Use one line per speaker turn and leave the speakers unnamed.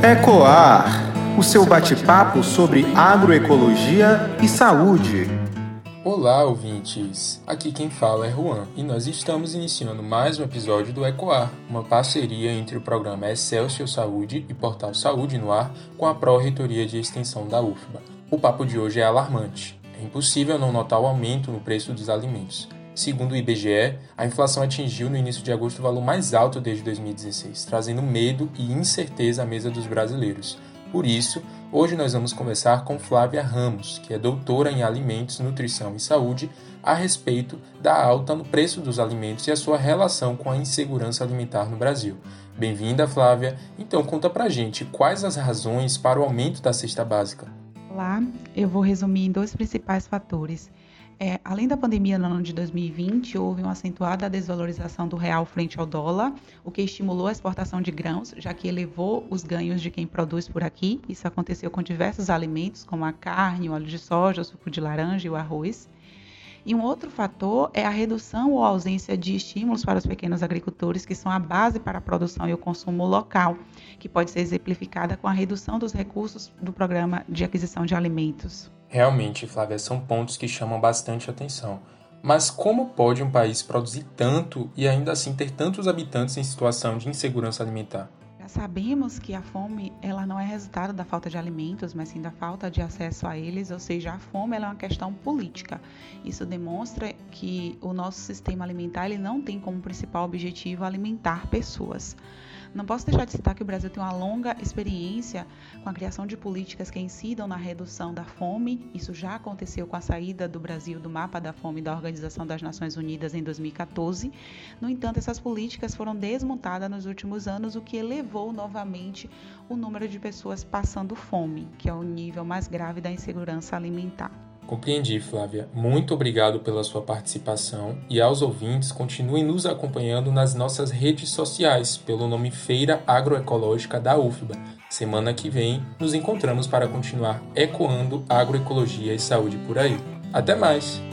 Ecoar, o seu bate-papo sobre agroecologia e saúde.
Olá, ouvintes! Aqui quem fala é Juan e nós estamos iniciando mais um episódio do Ecoar, uma parceria entre o programa Excelsior Saúde e Portal Saúde no Ar com a Pró-Reitoria de Extensão da UFBA. O papo de hoje é alarmante. É impossível não notar o aumento no preço dos alimentos. Segundo o IBGE, a inflação atingiu no início de agosto o valor mais alto desde 2016, trazendo medo e incerteza à mesa dos brasileiros. Por isso, hoje nós vamos conversar com Flávia Ramos, que é doutora em alimentos, nutrição e saúde, a respeito da alta no preço dos alimentos e a sua relação com a insegurança alimentar no Brasil. Bem-vinda, Flávia. Então, conta pra gente quais as razões para o aumento da cesta básica.
Olá, eu vou resumir em dois principais fatores é, além da pandemia no ano de 2020, houve uma acentuada desvalorização do real frente ao dólar, o que estimulou a exportação de grãos, já que elevou os ganhos de quem produz por aqui. Isso aconteceu com diversos alimentos, como a carne, o óleo de soja, o suco de laranja e o arroz. E um outro fator é a redução ou ausência de estímulos para os pequenos agricultores, que são a base para a produção e o consumo local, que pode ser exemplificada com a redução dos recursos do programa de aquisição de alimentos.
Realmente, Flávia, são pontos que chamam bastante atenção. Mas como pode um país produzir tanto e ainda assim ter tantos habitantes em situação de insegurança alimentar?
Sabemos que a fome ela não é resultado da falta de alimentos, mas sim da falta de acesso a eles, ou seja, a fome é uma questão política. Isso demonstra que o nosso sistema alimentar ele não tem como principal objetivo alimentar pessoas. Não posso deixar de citar que o Brasil tem uma longa experiência com a criação de políticas que incidam na redução da fome. Isso já aconteceu com a saída do Brasil do mapa da fome da Organização das Nações Unidas em 2014. No entanto, essas políticas foram desmontadas nos últimos anos, o que elevou novamente o número de pessoas passando fome, que é o nível mais grave da insegurança alimentar.
Compreendi, Flávia. Muito obrigado pela sua participação e aos ouvintes, continuem nos acompanhando nas nossas redes sociais pelo nome Feira Agroecológica da UFBA. Semana que vem nos encontramos para continuar ecoando agroecologia e saúde por aí. Até mais!